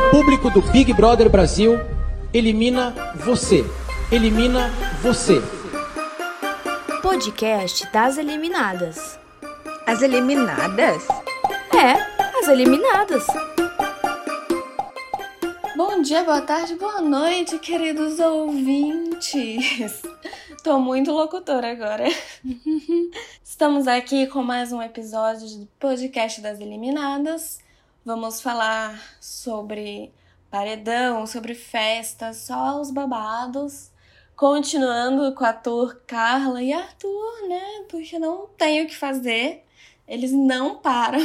O público do Big Brother Brasil elimina você. Elimina você. Podcast das eliminadas. As eliminadas? É, as eliminadas. Bom dia, boa tarde, boa noite, queridos ouvintes. Tô muito locutora agora. Estamos aqui com mais um episódio do podcast das eliminadas. Vamos falar sobre paredão, sobre festas, só os babados. Continuando com a tour Carla e Arthur, né? Porque não tem o que fazer. Eles não param.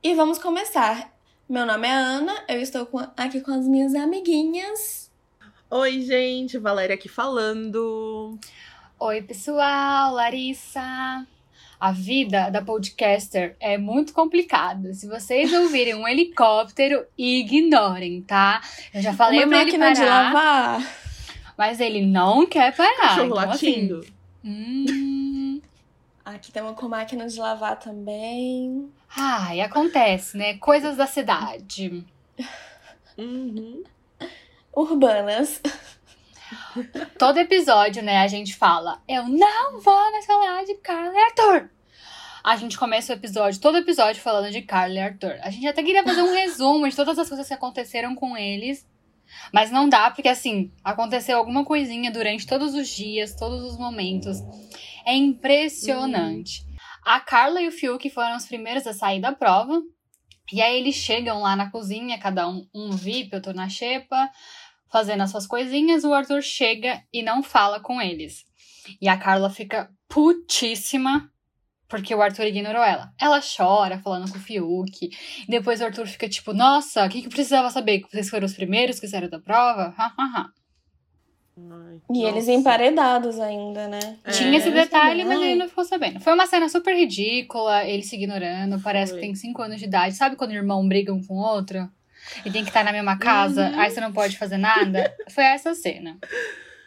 E vamos começar. Meu nome é Ana, eu estou com- aqui com as minhas amiguinhas. Oi, gente, Valéria aqui falando. Oi, pessoal, Larissa. A vida da podcaster é muito complicada. Se vocês ouvirem um helicóptero, ignorem, tá? Eu já falei Uma pra ele máquina de parar, lavar. mas ele não quer parar. Cachorro então, latindo. Assim, hum, Aqui temos com máquina de lavar também. ai, acontece, né? Coisas da cidade. Uhum. Urbanas. Todo episódio, né, a gente fala: Eu não vou mais falar de Carla e Arthur. A gente começa o episódio, todo episódio falando de Carla e Arthur. A gente até queria fazer um resumo de todas as coisas que aconteceram com eles. Mas não dá, porque assim, aconteceu alguma coisinha durante todos os dias, todos os momentos. É impressionante. A Carla e o Fiuk foram os primeiros a sair da prova. E aí eles chegam lá na cozinha, cada um, um VIP, outro na xepa fazendo as suas coisinhas, o Arthur chega e não fala com eles. E a Carla fica putíssima porque o Arthur ignorou ela. Ela chora falando com o Fiuk. Depois o Arthur fica tipo, nossa, o que, que eu precisava saber? Que vocês foram os primeiros que saíram da prova? Ha, ha, ha. Ai, E nossa. eles emparedados ainda, né? É. Tinha esse detalhe, mas ele não ficou sabendo. Foi uma cena super ridícula, ele se ignorando, parece Foi. que tem 5 anos de idade. Sabe quando irmão briga um com o outro? E tem que estar na mesma casa, Uhum. aí você não pode fazer nada? Foi essa cena.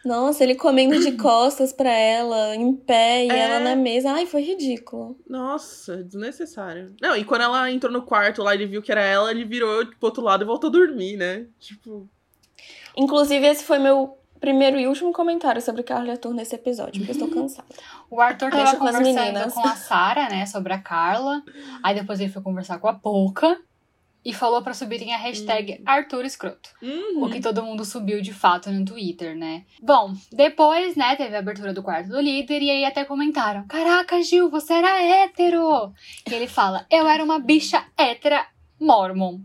Nossa, ele comendo de costas pra ela, em pé, e É. ela na mesa. Ai, foi ridículo. Nossa, desnecessário. Não, e quando ela entrou no quarto lá, ele viu que era ela, ele virou pro outro lado e voltou a dormir, né? Tipo, Inclusive, esse foi meu primeiro e último comentário sobre Carla e Arthur nesse episódio, porque eu estou cansada. O Arthur tava Deixa com conversando meninas. com a Sara, né, sobre a Carla. Aí depois ele foi conversar com a Pouca e falou pra subirem a hashtag Arthur Escroto. uhum. O que todo mundo subiu de fato no Twitter, né? Bom, depois, né, teve a abertura do quarto do líder e aí até comentaram: Caraca, Gil, você era hétero! E ele fala: Eu era uma bicha hétera mormon.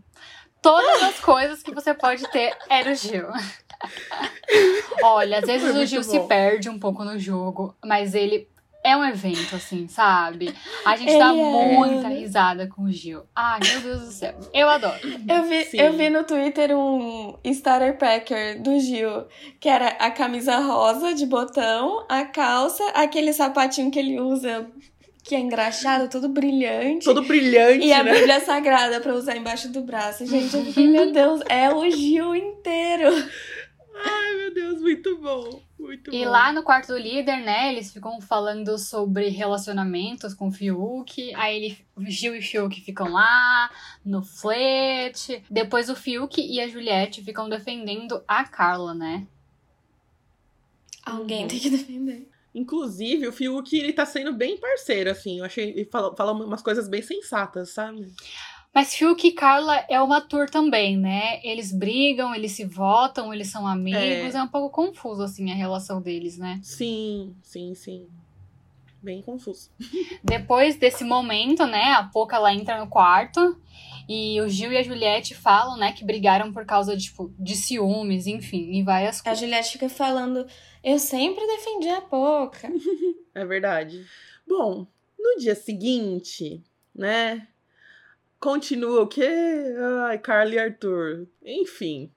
Todas as coisas que você pode ter era o Gil. Olha, às vezes o Gil bom. se perde um pouco no jogo, mas ele é um evento, assim, sabe? A gente dá Ele é, muita risada com o Gil. Ai, meu Deus do céu. Eu adoro. Eu vi, Sim. eu vi no Twitter um starter packer do Gil, que era a camisa rosa de botão, a calça, aquele sapatinho que ele usa, que é engraxado, todo brilhante. Todo brilhante, E a né? Bíblia Sagrada pra usar embaixo do braço. Gente, eu fiquei, meu Deus, é o Gil inteiro. Ai, meu Deus, muito bom. Muito E bom. lá no quarto do líder, né, eles ficam falando sobre relacionamentos com o Fiuk. Aí ele, o Gil e o Fiuk ficam lá, no flerte. Depois o Fiuk e a Juliette ficam defendendo a Carla, né? Alguém tem que defender. Inclusive, o Fiuk, ele tá sendo bem parceiro, assim. Eu achei. Ele fala, fala umas coisas bem sensatas, sabe? Mas Fiuk e Carla é uma tour também, né? Eles brigam, eles se votam, eles são amigos. É. É, um pouco confuso, assim, a relação deles, né? Sim, sim, sim. Bem confuso. Depois desse momento, né, a Poca ela entra no quarto e o Gil e a Juliette falam, né, que brigaram por causa de, tipo, de ciúmes, enfim, e várias A coisas. Juliette fica falando, eu sempre defendi a Poca. É verdade. Bom, no dia seguinte, né? Continua o quê? Ai, Carla e Arthur. Enfim.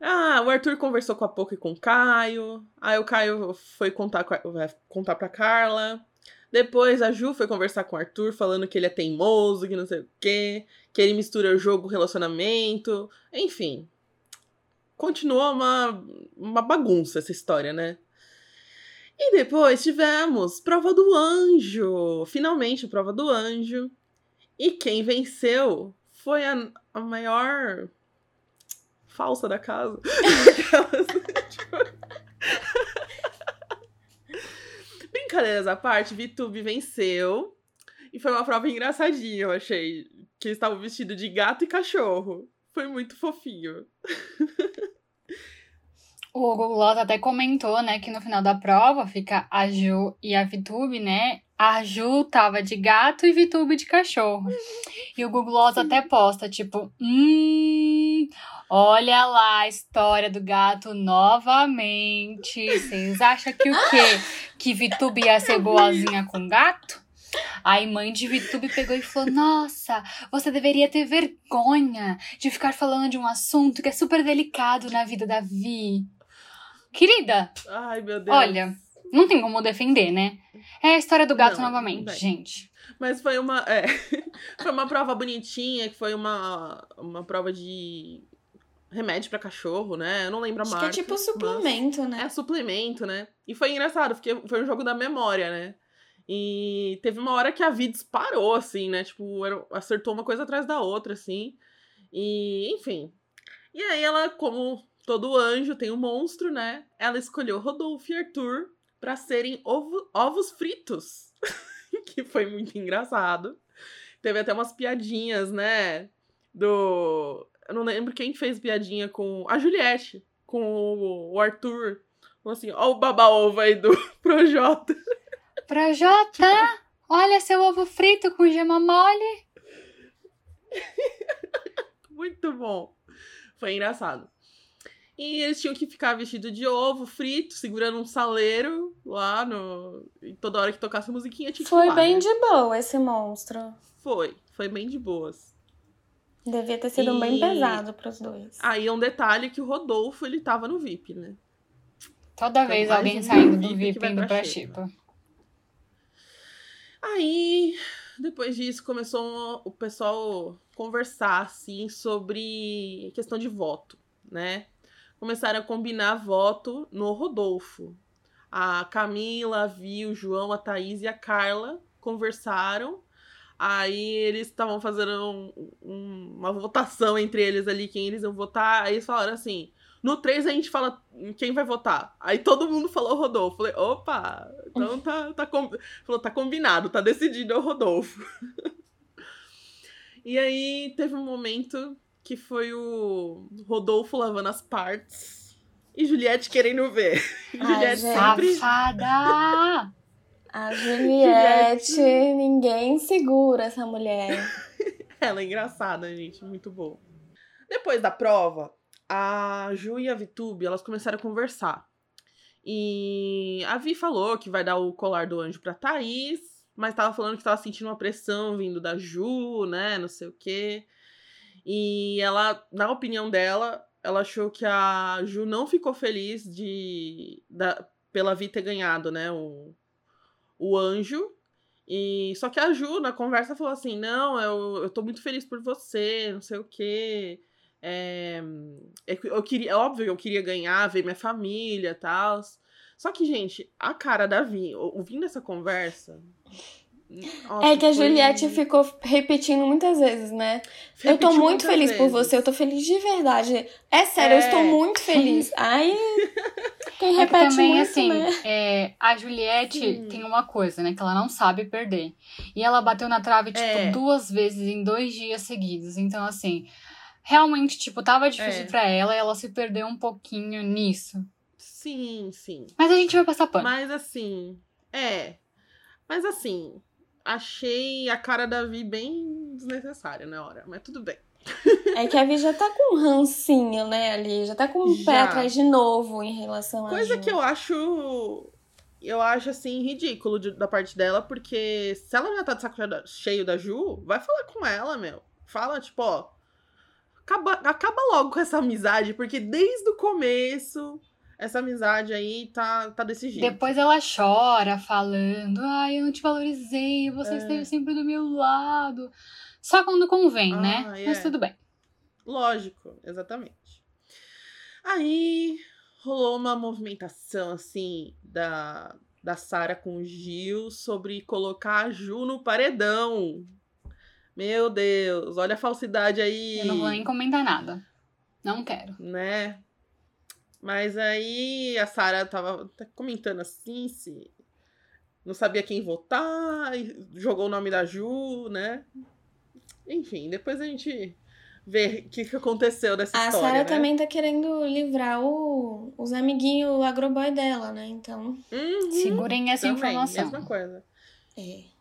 Ah, o Arthur conversou com a Poca e com o Caio. Aí o Caio foi contar, com a- vai contar pra Carla. Depois a Ju foi conversar com o Arthur, falando que ele é teimoso, que não sei o quê, que ele mistura jogo, relacionamento. Enfim. Continuou uma, uma bagunça essa história, né? E depois tivemos Prova do Anjo. Finalmente, Prova do Anjo. E quem venceu foi a, a maior falsa da casa. Brincadeiras à parte, Vitube venceu. E foi uma prova engraçadinha, eu achei. Que eles estavam vestidos de gato e cachorro. Foi muito fofinho. O Google até comentou, né, que no final da prova fica a Ju e a Vitube, né? A Ju tava de gato e Vitube de cachorro. E o Google até posta, tipo, hum, olha lá a história do gato novamente. Vocês acham que o quê? Que Vitube ia ser boazinha com gato? Aí mãe de Vitube pegou e falou: Nossa, você deveria ter vergonha de ficar falando de um assunto que é super delicado na vida da Vi. Querida, Ai, meu Deus. olha, não tem como defender, né? É a história do gato Não, novamente, bem. gente. Mas foi uma. É, foi uma prova bonitinha, que foi uma, uma prova de remédio pra cachorro, né? Eu não lembro a Acho que marca. é tipo suplemento, né? É foi né? E foi engraçado, porque foi um jogo da memória, né? E teve uma hora que a Vi disparou, assim, né? Tipo, era- acertou uma coisa atrás da outra, assim. E, enfim. E aí ela, como todo anjo tem um monstro, né? Ela escolheu Rodolfo e Arthur pra serem ovo- ovos fritos. que foi muito engraçado. Teve até umas piadinhas, né? Do. Eu não lembro quem fez piadinha com. A Juliette, com o, o Arthur. Falou assim: ó, o baba-ovo aí do Projota. Projota, olha seu ovo frito com gema mole. Muito bom. Foi engraçado. E eles tinham que ficar vestido de ovo frito, segurando um saleiro lá no. E toda hora que tocasse a musiquinha tinha que Foi bem né? de boa esse monstro. Foi. Foi bem de boas. Devia ter sido bem E- pesado pros dois. Aí é um detalhe que o Rodolfo, ele tava no VIP, né? Toda vez mais alguém saindo do VIP VIP indo pra. Chipa. Aí, depois disso, começou o pessoal conversar, assim, sobre questão de voto, né? Começaram a combinar voto no Rodolfo. A Camila, a Vi, o João, a Thaís e a Carla conversaram. Aí eles estavam fazendo um- um- uma votação entre eles ali, quem eles iam votar. Aí eles falaram assim: no 3 a gente fala quem vai votar. Aí todo mundo falou Rodolfo. Falei, opa, então tá, tá, com- Falou, tá combinado, tá decidido, é o Rodolfo. e aí teve um momento que foi o Rodolfo lavando as partes e Juliette querendo ver. Juliette gente. sempre. Safada! A Juliette, ninguém segura essa mulher. Ela é engraçada, gente, muito boa. Depois da prova, a Ju e a Vitube, elas começaram a conversar. E a Vi falou que vai dar o colar do anjo pra Thaís, mas tava falando que tava sentindo uma pressão vindo da Ju, né, não sei o quê. E ela, na opinião dela, ela achou que a Ju não ficou feliz de da, pela Vi ter ganhado, né, o, o anjo. E só que a Ju, na conversa, falou assim: Não, eu, eu tô muito feliz por você, não sei o quê. É, é que eu queria, é óbvio eu queria ganhar, ver minha família e tal. Só que, gente, a cara da Vi, ouvindo essa conversa. Nossa, é que a foi- Juliette ficou repetindo muitas vezes, né? eu tô repetiu muito feliz por vezes. você, eu tô feliz de verdade. É sério, eu É. estou muito feliz. Aí. Quem É que repete também, muito, assim, né? é, a Juliette Sim. tem uma coisa, né? Que ela não sabe perder. E ela bateu na trave, tipo, É. duas vezes em dois dias seguidos. Então, assim, realmente, tipo, tava difícil É. pra ela e ela se perdeu um pouquinho nisso. Sim, sim. Mas a gente vai passar pano. Mas assim, é. Mas assim, achei a cara da Vi bem desnecessária na hora, mas tudo bem. É que a Vi já tá com um rancinho, né, ali. Já tá com um pé atrás de novo em relação a. Coisa que eu acho. Eu acho assim, ridículo de- da parte dela, porque se ela já tá de saco cheio da Ju, vai falar com ela, meu. Fala, tipo, ó. Acaba, acaba logo com essa amizade, porque desde o começo, essa amizade aí tá, tá desse jeito. Depois ela chora, falando: Ai, eu não te valorizei, você É. esteve sempre do meu lado. Só quando convém, né? Ah, Mas é. tudo bem. Lógico, exatamente. Aí rolou uma movimentação assim da, da Sara com o Gil sobre colocar a Ju no paredão. Meu Deus, olha a falsidade aí. Eu não vou nem comentar nada. Não quero. Né? Mas aí a Sara tava comentando assim, se não sabia quem votar, jogou o nome da Ju, né? Enfim, depois a gente vê o que, que aconteceu dessa A história. Sarah né? também tá querendo livrar o, os amiguinhos agroboy dela, né? Então, Uhum, Segurem essa também, informação. Mesma coisa. é.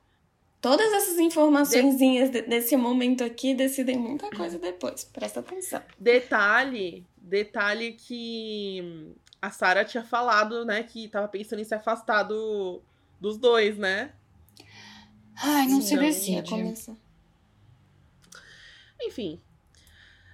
Todas essas informaçõezinhas de- desse momento aqui decidem muita coisa depois. Presta atenção. Detalhe, detalhe que a Sara tinha falado, né, que tava pensando em se afastar do, dos dois, né? Ai, não se decide. começar. Enfim.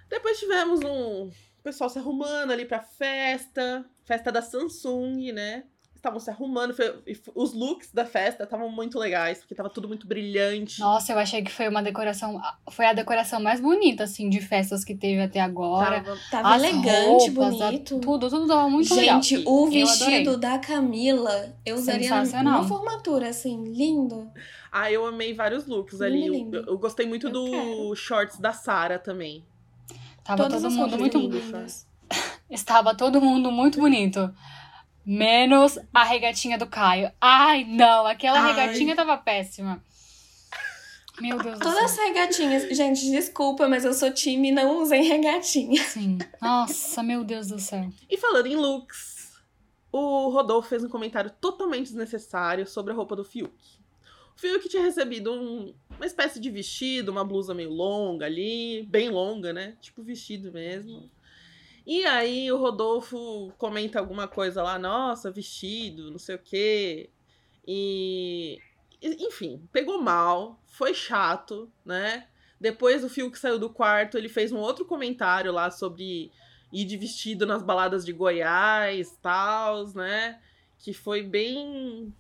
Depois tivemos um pessoal se arrumando ali pra festa, festa da Samsung, né? Estavam se arrumando, foi- os looks da festa estavam muito legais, porque tava tudo muito brilhante. Nossa, eu achei que foi uma decoração. Foi a decoração mais bonita, assim, de festas que teve até agora. Tava- Tava As elegante, roupas, a- bonito. tudo, tudo tava muito legal. Gente, o vestido da Camila, eu usaria Sensacional. numa formatura, assim, lindo. Ah, eu amei vários looks ali. Eu, Lindo. eu gostei muito Eu do quero. shorts da Sara também. Tava Todas todo mundo muito. lindas. Estava todo mundo muito bonito. Menos a regatinha do Caio. Ai, não, aquela Ai. regatinha tava péssima. Meu Deus do Todas céu. as regatinhas. Gente, desculpa, mas eu sou time, não usem regatinha. Sim. Nossa, meu Deus do céu. E falando em looks, o Rodolfo fez um comentário totalmente desnecessário sobre a roupa do Fiuk. O Fiuk tinha recebido um- uma espécie de vestido, uma blusa meio longa ali, bem longa, né? Tipo vestido mesmo. E aí o Rodolfo comenta alguma coisa lá, nossa, vestido, não sei o quê. E. Enfim, pegou mal, foi chato, né? Depois o Fiuk saiu do quarto, ele fez um outro comentário lá sobre ir de vestido nas baladas de Goiás, tals, né? Que foi bem.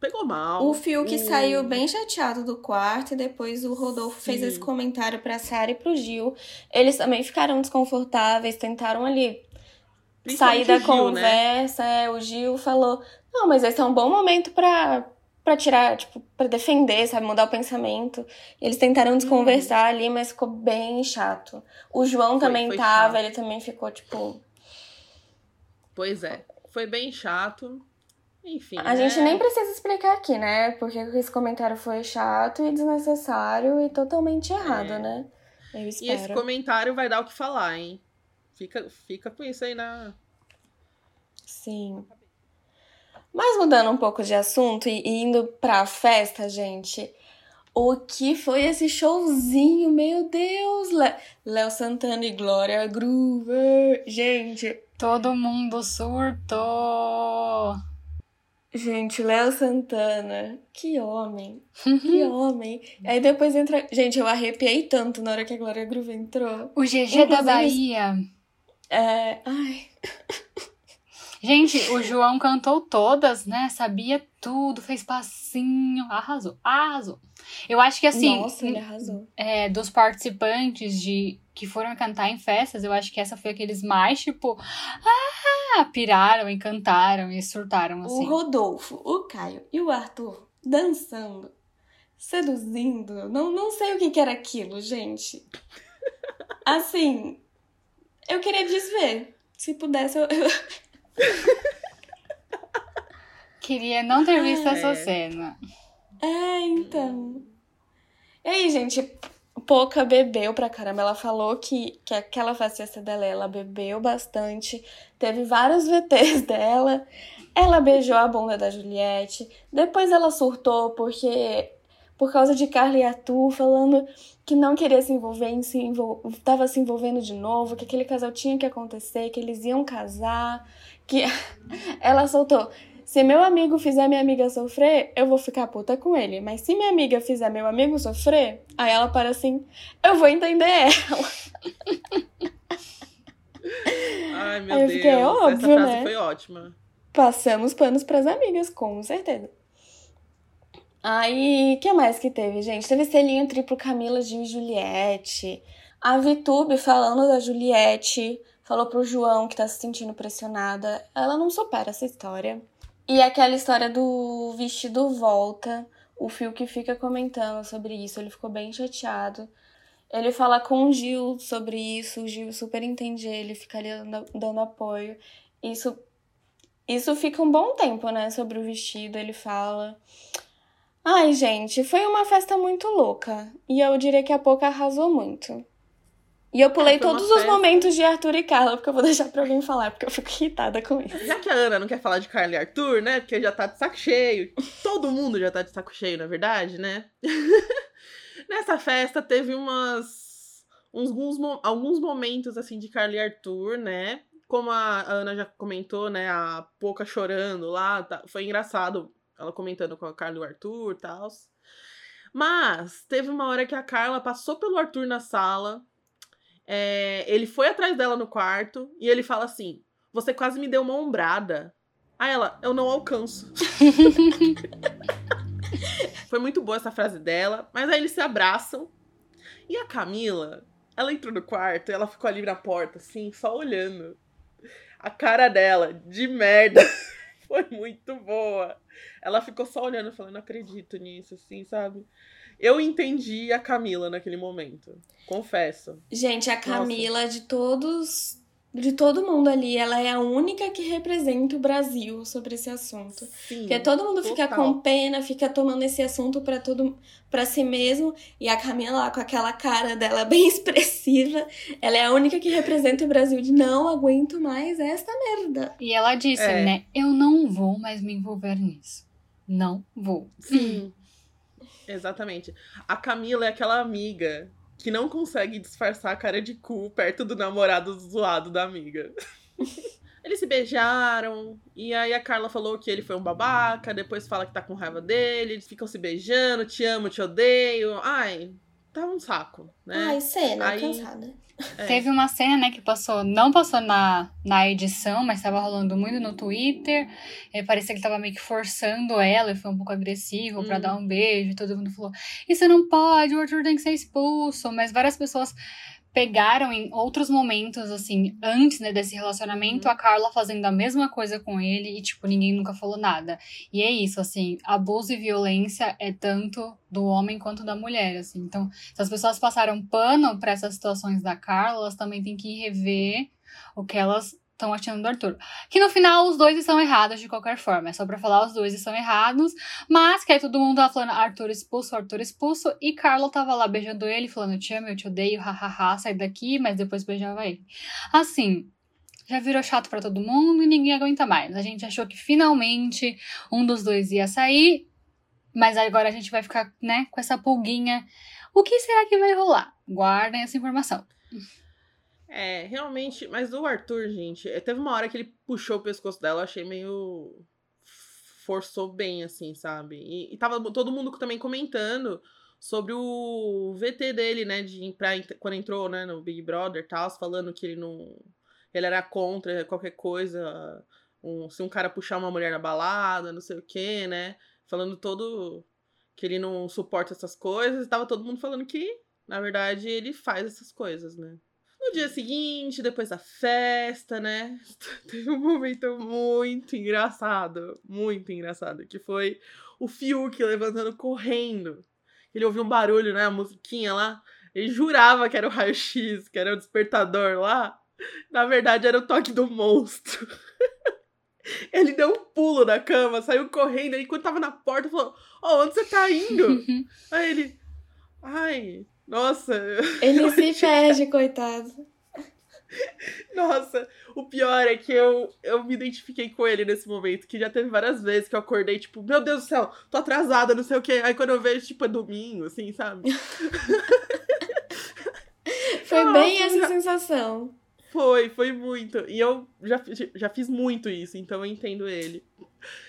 Pegou mal. O Fiuk O- saiu bem chateado do quarto e depois o Rodolfo fez Sim. esse comentário pra Sara e pro Gil. Eles também ficaram desconfortáveis, tentaram ali sair da Gil, né? conversa. é, o Gil falou: Não, mas esse é um bom momento pra, pra tirar, tipo, pra defender, sabe? Mudar o pensamento. Eles tentaram desconversar ali, mas ficou bem chato. O João Foi- também foi tava, chato. ele também ficou, tipo. Pois é. Foi bem chato. Enfim. A gente né? nem precisa explicar aqui, né? Porque esse comentário foi chato e desnecessário e totalmente errado, É. né? Eu E esse espero. comentário vai dar o que falar, hein? Fica, fica com isso aí na. Sim. Mas mudando um pouco de assunto e indo pra festa, gente. O que foi esse showzinho? Meu Deus! Léo Santana e Glória Groover. Gente, Todo mundo surtou. Gente, Léo Santana. Que homem. Que homem. Aí depois entra. Gente, eu arrepiei tanto na hora que a Glória Groover entrou. O GG da Bahia. É. Ai. Gente, o João cantou todas, né? Sabia tudo, fez passinho, arrasou, arrasou. Eu acho que assim, Nossa, ele arrasou. é, dos participantes de que foram cantar em festas, eu acho que essa foi aqueles mais, tipo, ah, piraram e cantaram e surtaram, O assim. Rodolfo, o Caio e o Arthur dançando, seduzindo. Não, não sei o que, que era aquilo, gente. Assim, eu queria desver. Se pudesse, eu. eu- Queria não ter visto É. essa cena. É, então. E aí, gente, Pouca bebeu pra caramba. Ela falou que, que aquela festa dela, ela bebeu bastante. Teve vários VTs dela. Ela beijou a bunda da Juliette. Depois ela surtou porque por causa de Carla e Arthur falando que não queria se envolver em se envol... se envolvendo de novo, que aquele casal tinha que acontecer, que eles iam casar, que ela soltou se meu amigo fizer minha amiga sofrer, eu vou ficar puta com ele. Mas se minha amiga fizer meu amigo sofrer, aí ela para assim, eu vou entender ela. Ai, meu Aí eu Deus. fiquei, Essa óbvio, frase né? foi ótima. Passamos panos pras amigas, com certeza. Aí, o que mais que teve, gente? Teve selinho triplo Camila, Gil e Juliette. A Vitube falando da Juliette, falou pro João que tá se sentindo pressionada. Ela não supera essa história. E aquela história do vestido volta. o Fiuk fica comentando sobre isso, ele ficou bem chateado. Ele fala com o Gil sobre isso, o Gil super entende ele, fica ali dando, apoio. Isso, isso fica um bom tempo, né? Sobre o vestido, ele fala. Ai, gente, foi uma festa muito louca. E eu diria que a Poca arrasou muito. E eu pulei É, todos os festa. momentos de Arthur e Carla, porque eu vou deixar pra alguém falar, porque eu fico irritada com isso. Já que a Ana não quer falar de Carla e Arthur, né? Porque já tá de saco cheio. Todo mundo já tá de saco cheio, na verdade, né? Nessa festa teve umas. Uns, alguns, mo- alguns momentos, assim, de Carla e Arthur, né? Como a Ana já comentou, né? A Poca chorando lá. tá- Foi engraçado ela comentando com a Carla e o Arthur e tal. Mas teve uma hora que a Carla passou pelo Arthur na sala. É, ele foi atrás dela no quarto e ele fala assim: Você quase me deu uma ombrada. Aí ela, eu não alcanço. Foi muito boa essa frase dela, mas aí eles se abraçam. E a Camila, ela entrou no quarto e ela ficou ali na porta, assim, só olhando. A cara dela, de merda, foi muito boa. Ela ficou só olhando, falando, não acredito nisso, assim, sabe? Eu entendi a Camila naquele momento. Confesso. Gente, a Camila, de todos. De todo mundo ali, ela é a única que representa o Brasil sobre esse assunto. Sim. Porque todo mundo fica total. com pena, fica tomando esse assunto pra todo para si mesmo, e a Camila lá com aquela cara dela bem expressiva, ela é a única que representa o Brasil de não aguento mais esta merda. E ela disse, É. né? Eu não vou mais me envolver nisso. Não vou. Sim. Exatamente. A Camila é aquela amiga que não consegue disfarçar a cara de cu perto do namorado zoado da amiga. Eles se beijaram, e aí a Carla falou que ele foi um babaca, depois fala que tá com raiva dele, eles ficam se beijando, te amo, te odeio. Ai, tá um saco, né? Ai, cena, Aí- cansada. É. Teve uma cena, né, que passou, não passou na, na edição, mas tava rolando muito no Twitter. É, parecia que ele tava meio que forçando ela e foi um pouco agressivo pra Hum. dar um beijo. E todo mundo falou: Isso não pode, o Arthur tem que ser expulso. Mas várias pessoas pegaram em outros momentos, assim, antes né, desse relacionamento, Uhum. a Carla fazendo a mesma coisa com ele e, tipo, ninguém nunca falou nada. E é isso, assim, abuso e violência é tanto do homem quanto da mulher, assim. Então, se as pessoas passaram pano pra essas situações da Carla, elas também têm que rever o que elas estão achando do Arthur. Que no final os dois estão errados de qualquer forma. É só pra falar os dois estão errados. Mas que aí todo mundo tava falando Arthur expulso, Arthur expulso. E Carla tava lá beijando ele, falando te amo, eu te odeio, hahaha, sai daqui. Mas depois beijava ele. Assim, já virou chato pra todo mundo e ninguém aguenta mais. A gente achou que finalmente um dos dois ia sair. Mas agora a gente vai ficar, né, com essa pulguinha. O que será que vai rolar? Guardem essa informação. É, realmente, mas o Arthur, gente, é, teve uma hora que ele puxou o pescoço dela, eu achei meio. forçou bem, assim, sabe? E, e tava todo mundo também comentando sobre o VT dele, né, de, pra, quando entrou, né, no Big Brother e tal, falando que ele não. Ele era contra qualquer coisa, um, se um cara puxar uma mulher na balada, não sei o quê, né? Falando todo. que ele não suporta essas coisas, e tava todo mundo falando que, na verdade, ele faz essas coisas, né? No dia seguinte, depois da festa, né? Teve um momento muito engraçado. Muito engraçado. Que foi o Fiuk levantando correndo. Ele ouviu um barulho, né? A musiquinha lá. Ele jurava que era o raio-x, que era o despertador lá. Na verdade, era o toque do monstro. Ele deu um pulo da cama, saiu correndo. Aí, quando tava na porta, falou: Ó, onde você tá indo? Aí ele. Ai, nossa. Ele se perde, coitado. Nossa, o pior é que eu, eu me identifiquei com ele nesse momento, que já teve várias vezes que eu acordei, tipo, meu Deus do céu, tô atrasada, não sei o quê. Aí quando eu vejo, tipo, é domingo, assim, sabe? Foi Nossa, bem essa já- sensação. Foi, foi muito. E eu já, já fiz muito isso, então eu entendo ele.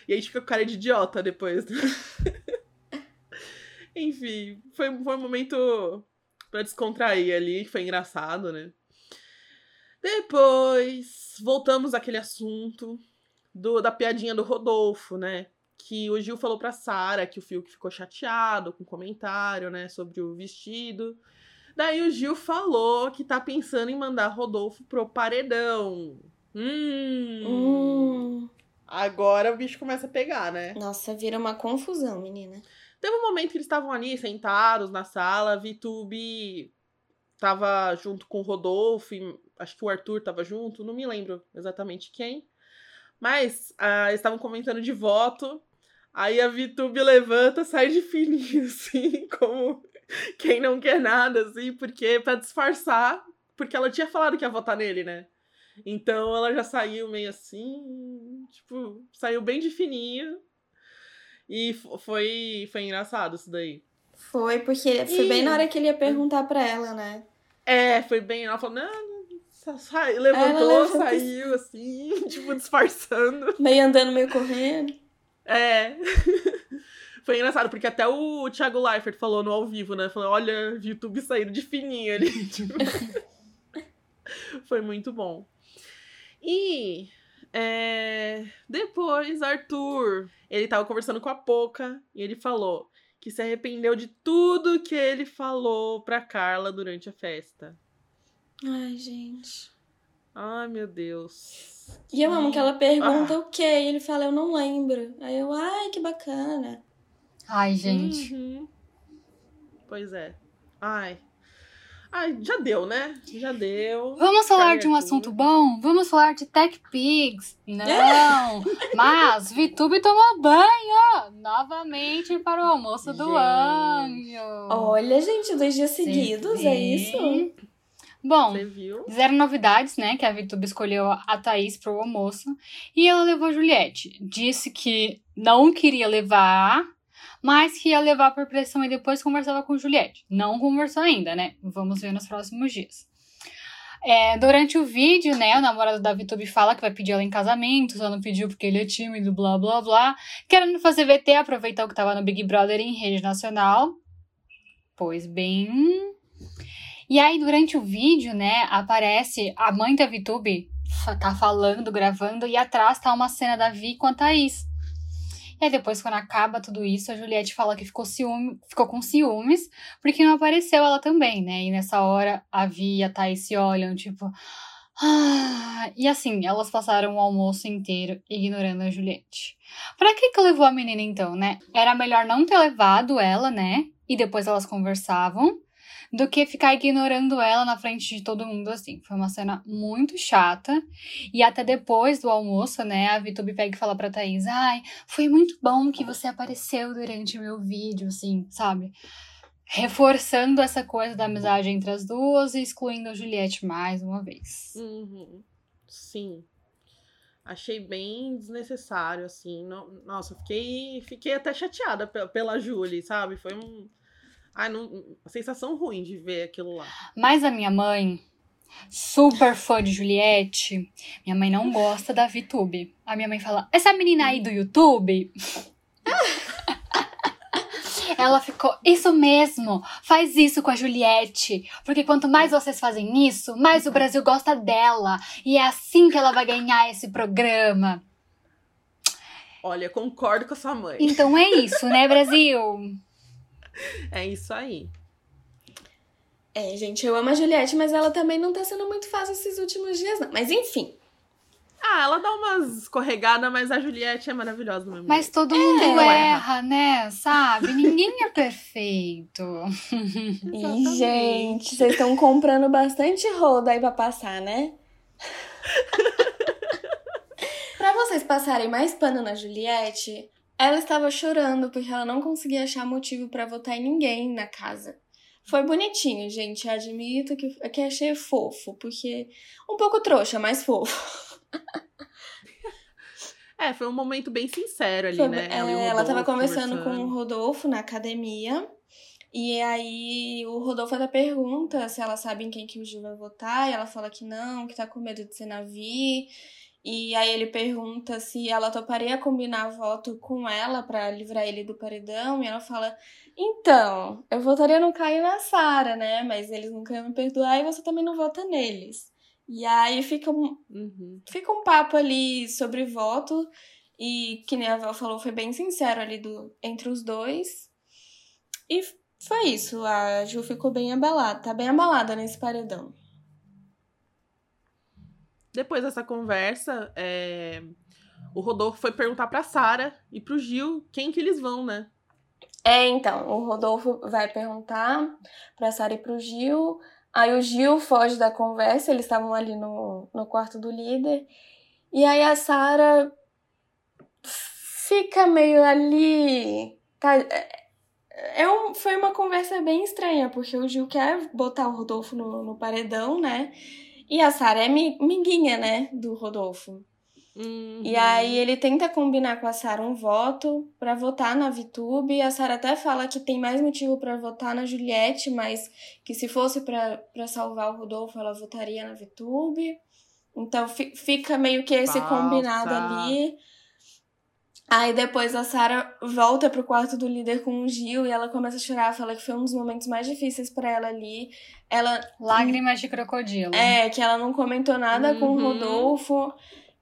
E a gente fica com cara de idiota depois. Enfim, foi, foi um momento pra descontrair ali, que foi engraçado, né? Depois, voltamos àquele assunto do, da piadinha do Rodolfo, né? Que o Gil falou pra Sara que o Fiuk ficou chateado com o comentário, né? Sobre o vestido. Daí o Gil falou que tá pensando em mandar Rodolfo pro paredão. Hum. Hum. Agora o bicho começa a pegar, né? Nossa, vira uma confusão, menina. Teve um momento que eles estavam ali sentados na sala, Vitube tava junto com o Rodolfo, e acho que o Arthur tava junto, não me lembro exatamente quem. Mas ah, eles estavam comentando de voto. Aí a Vitube levanta, sai de fininho, assim, como quem não quer nada, assim, porque para disfarçar, porque ela tinha falado que ia votar nele, né? Então ela já saiu meio assim, tipo, saiu bem de fininho. E foi, foi engraçado isso daí. Foi, porque foi e... bem na hora que ele ia perguntar pra ela, né? É, foi bem. Ela falou, não, sai, levantou, saiu assim, tipo, disfarçando. Meio andando, meio correndo. É. Foi engraçado, porque até o Thiago Leifert falou no ao vivo, né? Falou, olha, YouTube saindo de fininho ali. Tipo... Foi muito bom. E é... depois, Arthur, ele tava conversando com a Poca e ele falou que se arrependeu de tudo que ele falou pra Carla durante a festa. Ai, gente. Ai, meu Deus. E eu amo que ela pergunta ah. o quê? E ele fala, eu não lembro. Aí eu, ai, que bacana. Ai, gente. Uhum. Pois é. Ai. Ai, já deu, né? Já deu. Vamos falar de um assunto bom? Vamos falar de Tech Pigs? Não! Mas Vitube tomou banho novamente para o almoço gente. do ano. Olha, gente, dois dias seguidos, é isso? Bom, zero novidades, né? Que a Vitube escolheu a Thaís para o almoço. E ela levou a Juliette. Disse que não queria levar mas que ia levar por pressão e depois conversava com Juliette. Não conversou ainda, né? Vamos ver nos próximos dias. É, durante o vídeo, né, o namorado da Vitube fala que vai pedir ela em casamento, só não pediu porque ele é tímido, blá blá blá. Querendo fazer VT, aproveitar o que tava no Big Brother em rede nacional. Pois bem. E aí, durante o vídeo, né, aparece a mãe da Vitube tá falando, gravando, e atrás tá uma cena da Vi com a Thaís. E aí depois, quando acaba tudo isso, a Juliette fala que ficou, ciúme, ficou com ciúmes, porque não apareceu ela também, né? E nessa hora a Vi e a se olham, tipo. Ah, e assim, elas passaram o almoço inteiro ignorando a Juliette. Pra que que levou a menina então, né? Era melhor não ter levado ela, né? E depois elas conversavam do que ficar ignorando ela na frente de todo mundo assim. Foi uma cena muito chata. E até depois do almoço, né, a Vitube pega e fala pra Thaís: Ai, foi muito bom que você apareceu durante o meu vídeo, assim, sabe? Reforçando essa coisa da amizade entre as duas e excluindo a Juliette mais uma vez. Uhum. Sim. Achei bem desnecessário, assim. Nossa, fiquei, fiquei até chateada pela Julie, sabe? Foi um Ai, não, a sensação ruim de ver aquilo lá. Mas a minha mãe, super fã de Juliette, minha mãe não gosta da VTube. A minha mãe fala: essa menina aí do YouTube. Ela ficou, isso mesmo, faz isso com a Juliette. Porque quanto mais vocês fazem isso, mais o Brasil gosta dela. E é assim que ela vai ganhar esse programa. Olha, concordo com a sua mãe. Então é isso, né, Brasil? É isso aí. É, gente, eu amo a Juliette, mas ela também não tá sendo muito fácil esses últimos dias, não. Mas enfim. Ah, ela dá umas escorregadas, mas a Juliette é maravilhosa mesmo. Mas todo mundo é. erra, né? Sabe? Ninguém é perfeito. e, gente, vocês estão comprando bastante roda aí pra passar, né? pra vocês passarem mais pano na Juliette, ela estava chorando porque ela não conseguia achar motivo para votar em ninguém na casa. Foi bonitinho, gente. Admito que, que achei fofo, porque um pouco trouxa, mas fofo. É, foi um momento bem sincero ali, foi, né? Ela, é, ela tava conversando, conversando com o Rodolfo na academia. E aí o Rodolfo até pergunta se ela sabe em quem que o Gil vai votar. E ela fala que não, que tá com medo de ser Navi. E aí ele pergunta se ela toparia combinar voto com ela para livrar ele do paredão. E ela fala: Então, eu votaria no Caio e na Sara, né? Mas eles nunca iam me perdoar e você também não vota neles. E aí fica um, uhum. fica um papo ali sobre voto. E que nem a Val falou, foi bem sincero ali do, entre os dois. E foi isso. A Ju ficou bem abalada, tá bem abalada nesse paredão. Depois dessa conversa, é... o Rodolfo foi perguntar pra Sara e pro Gil quem que eles vão, né? É, então, o Rodolfo vai perguntar pra Sara e pro Gil. Aí o Gil foge da conversa, eles estavam ali no, no quarto do líder. E aí a Sara fica meio ali. Tá, é um, foi uma conversa bem estranha, porque o Gil quer botar o Rodolfo no, no paredão, né? E a Sara é miguinha, né? Do Rodolfo. Uhum. E aí ele tenta combinar com a Sara um voto para votar na Vitube. E a Sara até fala que tem mais motivo para votar na Juliette, mas que se fosse para salvar o Rodolfo, ela votaria na Vitube. Então fica meio que esse Falsa. combinado ali. Aí depois a Sara volta pro quarto do líder com o Gil e ela começa a chorar, fala que foi um dos momentos mais difíceis para ela ali. Ela Lágrimas de crocodilo. é que ela não comentou nada com o Uhum. Rodolfo,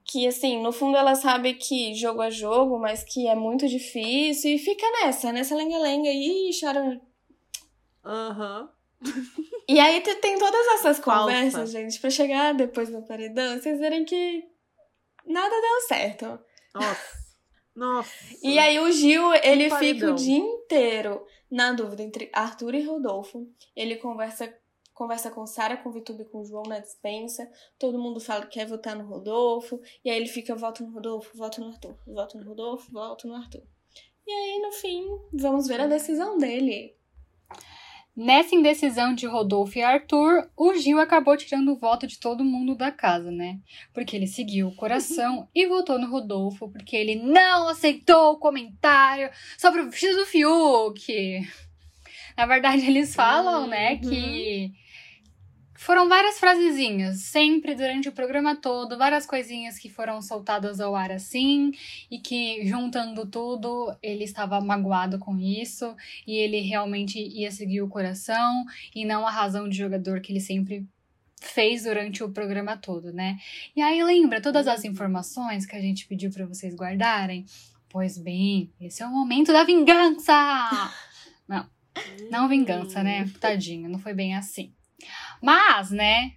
que assim, no fundo ela sabe que jogo é jogo, mas que é muito difícil e fica nessa, nessa lenga-lenga aí, chora. Aham. E aí te- tem todas essas Falsa. conversas, gente, pra chegar depois do paredão, vocês verem que nada deu certo. Nossa. Nossa. E aí o Gil, ele fica o dia inteiro na dúvida entre Arthur e Rodolfo. Ele conversa conversa com Sara, com Vitube e com João na dispensa. Todo mundo fala que quer votar no Rodolfo. E aí ele fica, voto no Rodolfo, voto no Arthur. Voto no Rodolfo, voto no Arthur. E aí, no fim, vamos ver a decisão dele. Nessa indecisão de Rodolfo e Arthur, o Gil acabou tirando o voto de todo mundo da casa, né? Porque ele seguiu o coração e votou no Rodolfo porque ele não aceitou o comentário sobre o vestido do Fiuk. Na verdade, eles falam, né, Uhum. que foram várias frasezinhas, sempre durante o programa todo, várias coisinhas que foram soltadas ao ar assim, e que juntando tudo, ele estava magoado com isso, e ele realmente ia seguir o coração e não a razão de jogador que ele sempre fez durante o programa todo, né? E aí lembra todas as informações que a gente pediu para vocês guardarem? Pois bem, esse é o momento da vingança. Não, não vingança, né? Tadinho, não foi bem assim. Mas, né,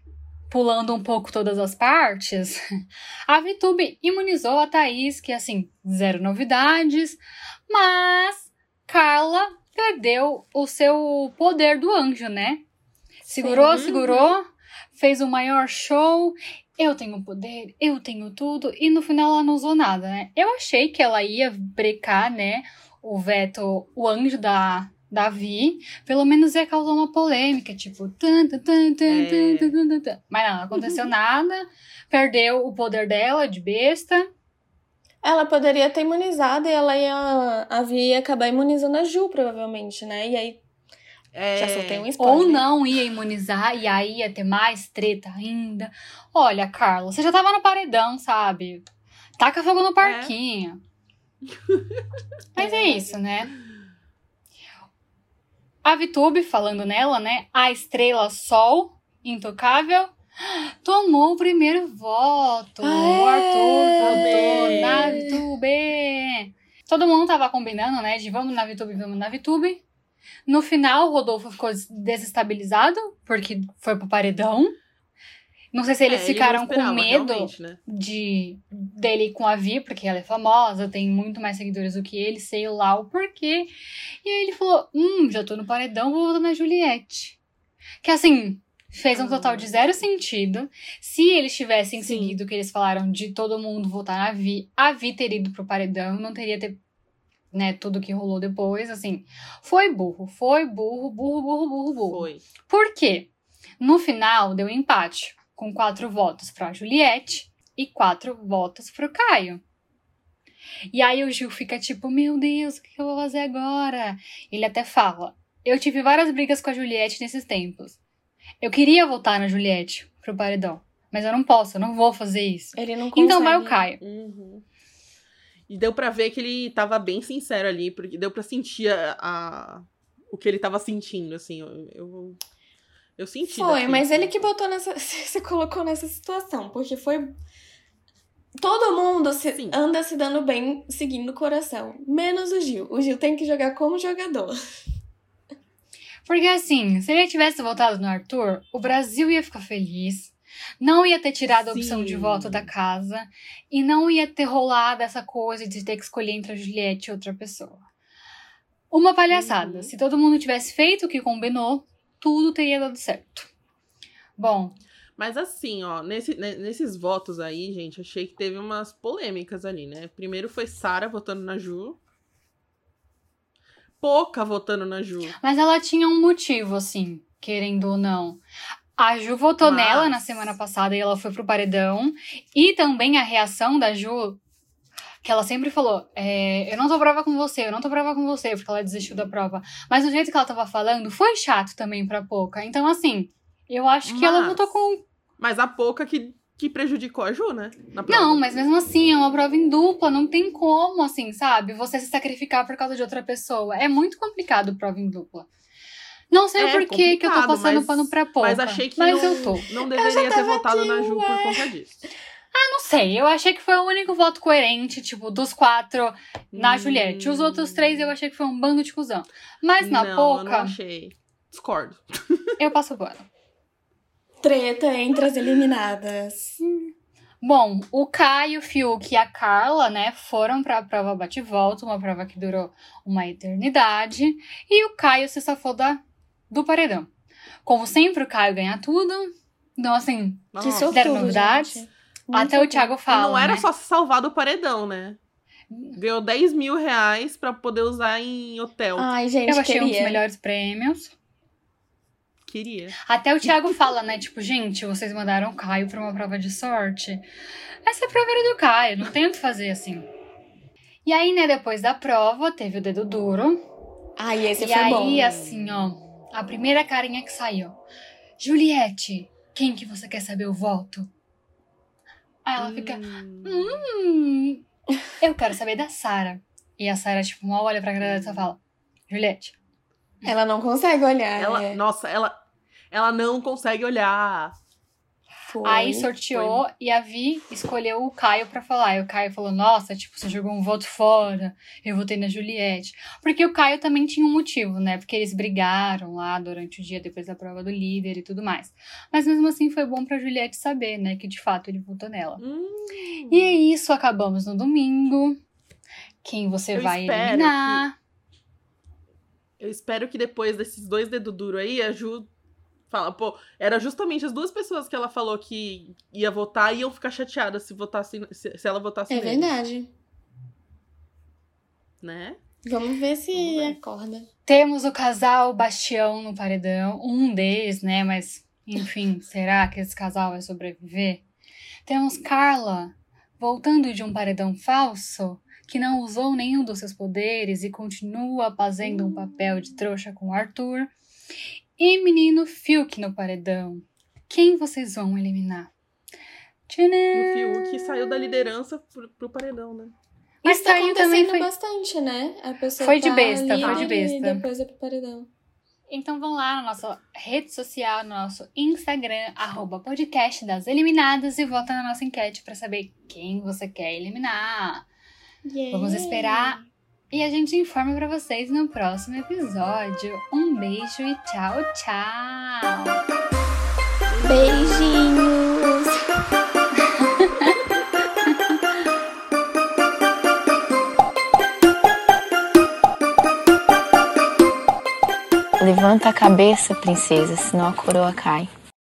pulando um pouco todas as partes, a VTube imunizou a Thaís, que assim, zero novidades, mas Carla perdeu o seu poder do anjo, né? Segurou, Sim. segurou, fez o maior show. Eu tenho poder, eu tenho tudo, e no final ela não usou nada, né? Eu achei que ela ia brecar, né? O veto, o anjo da, da Vi, pelo menos ia causar uma polêmica, tipo. Tan, tan, tan, tan, É. tan, tan, tan, tan, tan. Mas não, não aconteceu nada. Perdeu o poder dela de besta. Ela poderia ter imunizado e ela ia, a Vi ia acabar imunizando a Ju, provavelmente, né? E aí, É... já soltei um spoiler. Ou não ia imunizar e aí ia ter mais treta ainda. Olha, Carla, você já tava no paredão, sabe? Taca fogo no parquinho. Mas é isso, né? A Vitube, falando nela, né? A estrela Sol, intocável, tomou o primeiro voto. O Arthur votou na Vitube. Todo mundo tava combinando, né? De vamos na Vitube, vamos na Vitube. No final, o Rodolfo ficou desestabilizado, porque foi pro paredão. Não sei se eles É, ele ficaram não com medo né? de dele com a Vi, porque ela é famosa, tem muito mais seguidores do que ele, sei lá o porquê. E aí ele falou: Hum, já tô no paredão, vou votar na Juliette. Que assim, fez um total de zero sentido. Se eles tivessem Sim. seguido o que eles falaram de todo mundo votar na Vi, a Vi teria ido pro paredão, não teria ter. Né, tudo que rolou depois, assim. Foi burro, foi burro, burro, burro, burro, burro. Foi. Por quê? No final, deu empate, com quatro votos para Juliette e quatro votos para o Caio. E aí o Gil fica tipo, meu Deus, o que eu vou fazer agora? Ele até fala, eu tive várias brigas com a Juliette nesses tempos. Eu queria votar na Juliette pro paredão, mas eu não posso, eu não vou fazer isso. Ele não consegue. Então vai o Caio. Uhum. E deu pra ver que ele tava bem sincero ali, porque deu pra sentir a, a- o que ele tava sentindo, assim. Eu, eu, eu senti. Foi, daqui. mas ele que botou nessa. se colocou nessa situação, porque foi. Todo mundo se- Sim. anda se dando bem seguindo o coração, menos o Gil. O Gil tem que jogar como jogador. Porque assim, se ele tivesse votado no Arthur, o Brasil ia ficar feliz. Não ia ter tirado a opção de Sim. voto da casa. E não ia ter rolado essa coisa de ter que escolher entre a Juliette e outra pessoa. Uma palhaçada. Uhum. Se todo mundo tivesse feito o que combinou, tudo teria dado certo. Bom, Mas assim, ó, nesse- ne- nesses votos aí, gente, achei que teve umas polêmicas ali, né? Primeiro foi Sara votando na Ju. Pouca votando na Ju. mas ela tinha um motivo, assim, querendo ou não. A Ju votou Mas- nela na semana passada e ela foi pro paredão. E também a reação da Ju, que ela sempre falou: é, Eu não tô brava com você, eu não tô brava com você, porque ela desistiu da prova. Mas o jeito que ela tava falando foi chato também pra Poca. Então, assim, eu acho que ela Mas- votou com Mas a Pouca que, que prejudicou a Ju, né? Prova. Não, mas mesmo assim, é uma prova em dupla, não tem como, assim, sabe? Você se sacrificar por causa de outra pessoa. É muito complicado prova em dupla. Não sei É por que eu tô passando mas- pano pra pouca. Mas achei que mas não, eu tô. não deveria ter votado na Ju por conta disso. Não sei, eu achei que foi o único voto coerente, tipo, dos quatro na Hum. Juliette. Os outros três eu achei que foi um bando de cuzão. Mas na não, eu não achei. Discordo. eu passo pano. Treta entre as eliminadas. Bom, o Caio, o Fiuk e a Carla, né, foram pra prova bate-volta, uma prova que durou uma eternidade. E o Caio se safou da, do paredão. Como sempre, o Caio ganha tudo. Então, assim, Que Nossa. sortudo, Deram novidades? gente. Até o. Thiago E fala. não era né? só se salvar do paredão, né? Ganhou 10 mil reais pra poder usar em hotel. Ai, gente, Eu achei um dos queria. melhores prêmios. Queria. Até o Thiago fala, né? Tipo, gente, vocês mandaram o Caio pra uma prova de sorte. Essa prova era do Caio, não tem o que fazer assim. E aí, né, depois da prova, teve o dedo duro. Ai, esse e foi aí, bom. assim, ó, a primeira carinha que saiu. Juliette, quem que você quer saber o voto? Aí ela fica, Hum. eu quero saber da Sara. E a Sara, tipo, mal olha pra cara dela e só fala, Juliette. Ela não consegue olhar. Ela, é. Nossa, ela, ela não consegue olhar. Foi. Aí sorteou e a Vi escolheu o Caio pra falar. E o Caio falou: Nossa, tipo, você jogou um voto fora. Eu votei na Juliette. Porque o Caio também tinha um motivo, né? Porque eles brigaram lá durante o dia, depois da prova do líder e tudo mais. Mas mesmo assim foi bom pra Juliette saber, né? Que de fato ele votou nela. Hum. E é isso, acabamos no domingo. Quem você Eu vai eliminar? Eu espero que depois desses dois dedos duros aí, a Ju fala, pô, era justamente as duas pessoas que ela falou que ia votar e iam ficar chateadas se votasse, se, se ela votasse É verdade. né? Vamos ver se Vamos ver. acorda. Temos o casal Bastião no paredão, um deles, né? Mas, enfim, será que esse casal vai sobreviver? Temos Carla voltando de um paredão falso, que não usou nenhum dos seus poderes e continua fazendo um papel de trouxa com o Arthur. E menino Fiuk no paredão. Quem vocês vão eliminar? Tcharam! E o Fiuk saiu da liderança pro, pro paredão, né? Mas Isso tá saiu também acontecendo foi- bastante, né? A pessoa Foi de tá besta, foi de besta. E depois é pro paredão. Então vão lá na nossa rede social, no nosso Instagram, arroba podcast das eliminadas e vota na nossa enquete pra saber quem você quer eliminar. Vamos esperar e a gente informa pra vocês no próximo episódio. Um beijo e tchau, tchau! Beijinhos! Levanta a cabeça, princesa, senão a coroa cai.